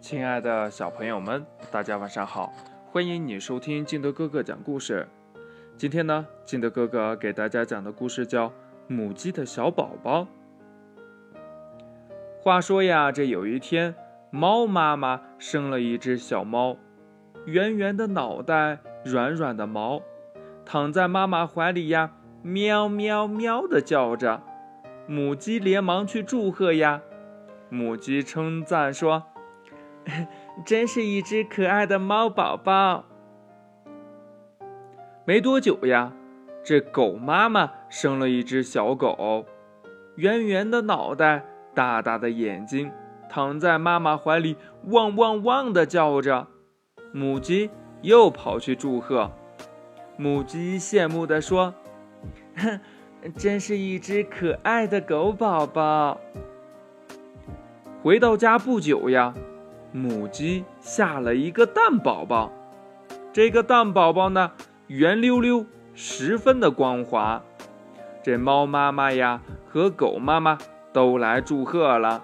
亲爱的小朋友们，大家晚上好！欢迎你收听金德哥哥讲故事。今天呢，金德哥哥给大家讲的故事叫《母鸡的小宝宝》。话说呀，这有一天，猫妈妈生了一只小猫，圆圆的脑袋，软软的毛，躺在妈妈怀里呀，喵喵喵的叫着。母鸡连忙去祝贺呀，母鸡称赞说。真是一只可爱的猫宝宝。没多久呀，这狗妈妈生了一只小狗，圆圆的脑袋，大大的眼睛，躺在妈妈怀里，汪汪汪的叫着。母鸡又跑去祝贺，母鸡羡慕的说：“哼，真是一只可爱的狗宝宝。”回到家不久呀。母鸡下了一个蛋宝宝，这个蛋宝宝呢，圆溜溜，十分的光滑。这猫妈妈呀和狗妈妈都来祝贺了。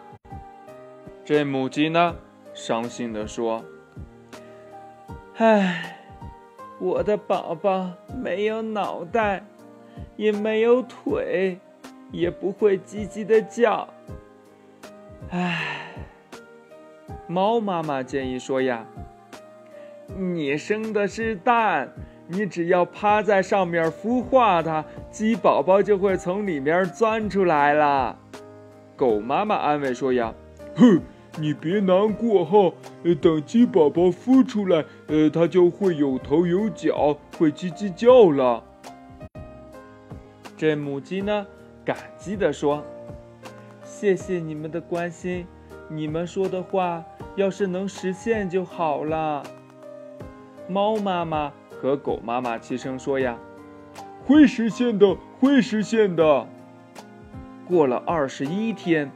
这母鸡呢，伤心的说：“唉，我的宝宝没有脑袋，也没有腿，也不会叽叽的叫。唉。”猫妈妈建议说：“呀，你生的是蛋，你只要趴在上面孵化它，鸡宝宝就会从里面钻出来了。”狗妈妈安慰说：“呀，哼，你别难过哈，等鸡宝宝孵出来，呃，它就会有头有脚，会叽叽叫了。”这母鸡呢，感激地说：“谢谢你们的关心。”你们说的话要是能实现就好了。猫妈妈和狗妈妈齐声说：“呀，会实现的，会实现的。”过了二十一天，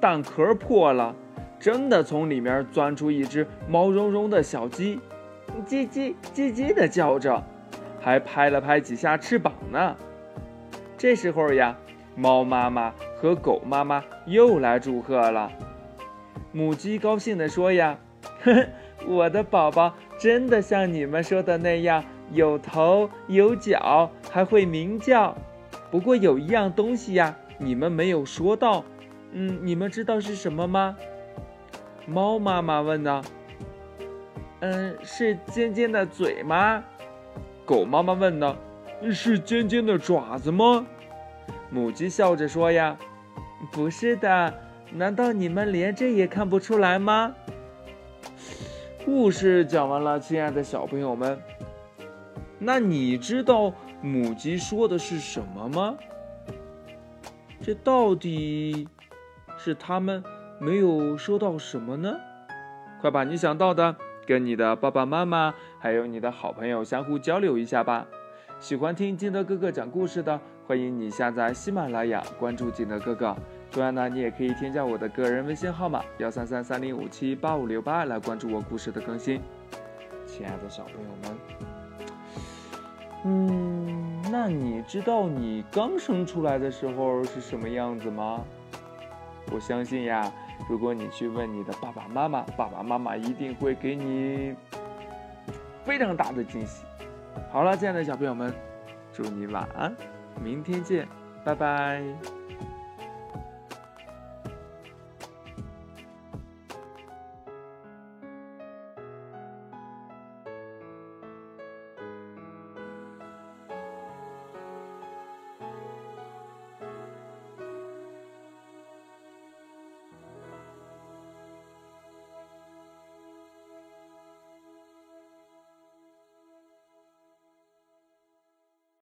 蛋壳破了，真的从里面钻出一只毛茸茸的小鸡，叽叽叽叽的叫着，还拍了拍几下翅膀呢。这时候呀，猫妈妈和狗妈妈又来祝贺了。母鸡高兴地说：“呀，呵呵，我的宝宝真的像你们说的那样，有头有脚，还会鸣叫。不过有一样东西呀，你们没有说到。嗯，你们知道是什么吗？”猫妈妈问呢。“嗯，是尖尖的嘴吗？”狗妈妈问呢。“是尖尖的爪子吗？”母鸡笑着说：“呀，不是的。”难道你们连这也看不出来吗？故事讲完了，亲爱的小朋友们，那你知道母鸡说的是什么吗？这到底是他们没有说到什么呢？快把你想到的跟你的爸爸妈妈还有你的好朋友相互交流一下吧。喜欢听金德哥哥讲故事的，欢迎你下载喜马拉雅，关注金德哥哥。同样呢，你也可以添加我的个人微信号码幺三三三零五七八五六八来关注我故事的更新。亲爱的小朋友们，嗯，那你知道你刚生出来的时候是什么样子吗？我相信呀，如果你去问你的爸爸妈妈，爸爸妈妈一定会给你非常大的惊喜。好了，亲爱的小朋友们，祝你晚安，明天见，拜拜。